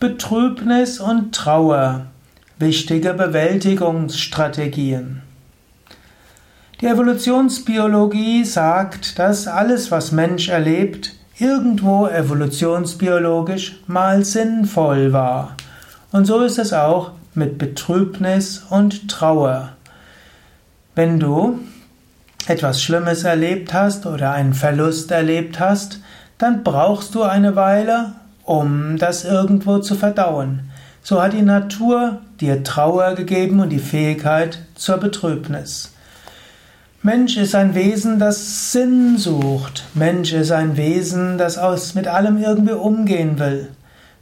Betrübnis und Trauer. Wichtige Bewältigungsstrategien. Die Evolutionsbiologie sagt, dass alles, was Mensch erlebt, irgendwo evolutionsbiologisch mal sinnvoll war. Und so ist es auch mit Betrübnis und Trauer. Wenn du etwas Schlimmes erlebt hast oder einen Verlust erlebt hast, dann brauchst du eine Weile, um das irgendwo zu verdauen. So hat die Natur dir Trauer gegeben und die Fähigkeit zur Betrübnis. Mensch ist ein Wesen, das Sinn sucht. Mensch ist ein Wesen, das aus, mit allem irgendwie umgehen will.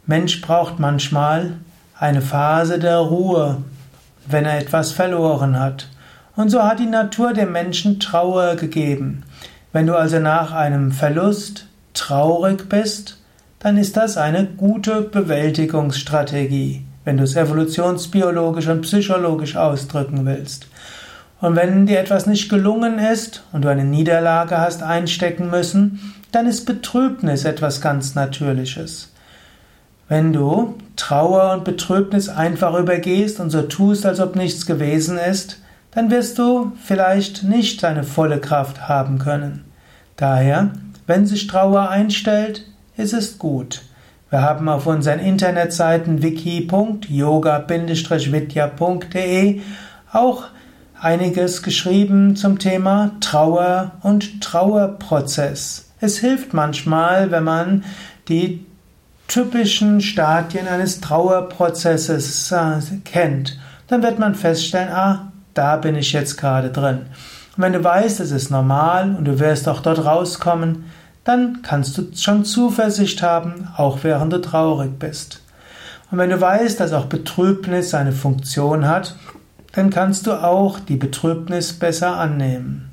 Mensch braucht manchmal eine Phase der Ruhe, wenn er etwas verloren hat. Und so hat die Natur dem Menschen Trauer gegeben. Wenn du also nach einem Verlust traurig bist, dann ist das eine gute Bewältigungsstrategie, wenn du es evolutionsbiologisch und psychologisch ausdrücken willst. Und wenn dir etwas nicht gelungen ist und du eine Niederlage hast einstecken müssen, dann ist Betrübnis etwas ganz Natürliches. Wenn du Trauer und Betrübnis einfach übergehst und so tust, als ob nichts gewesen ist, dann wirst du vielleicht nicht deine volle Kraft haben können. Daher, wenn sich Trauer einstellt, ist es gut. Wir haben auf unseren Internetseiten wiki.yoga-vidya.de auch einiges geschrieben zum Thema Trauer und Trauerprozess. Es hilft manchmal, wenn man die typischen Stadien eines Trauerprozesses äh, kennt. Dann wird man feststellen, ah, da bin ich jetzt gerade drin. Und wenn du weißt, es ist normal und du wirst auch dort rauskommen, dann kannst du schon Zuversicht haben, auch während du traurig bist. Und wenn du weißt, dass auch Betrübnis eine Funktion hat, dann kannst du auch die Betrübnis besser annehmen.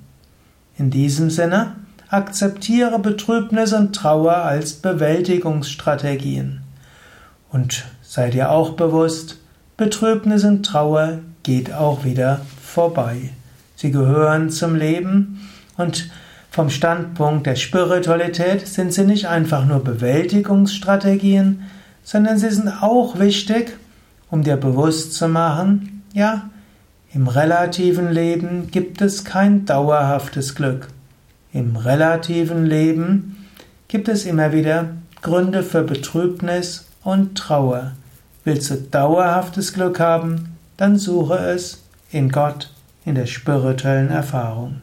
In diesem Sinne, akzeptiere Betrübnis und Trauer als Bewältigungsstrategien. Und sei dir auch bewusst, Betrübnis und Trauer geht auch wieder vorbei. Sie gehören zum Leben und vom Standpunkt der Spiritualität sind sie nicht einfach nur Bewältigungsstrategien, sondern sie sind auch wichtig, um dir bewusst zu machen, ja, im relativen Leben gibt es kein dauerhaftes Glück. Im relativen Leben gibt es immer wieder Gründe für Betrübnis und Trauer. Willst du dauerhaftes Glück haben, dann suche es in Gott, in der spirituellen Erfahrung.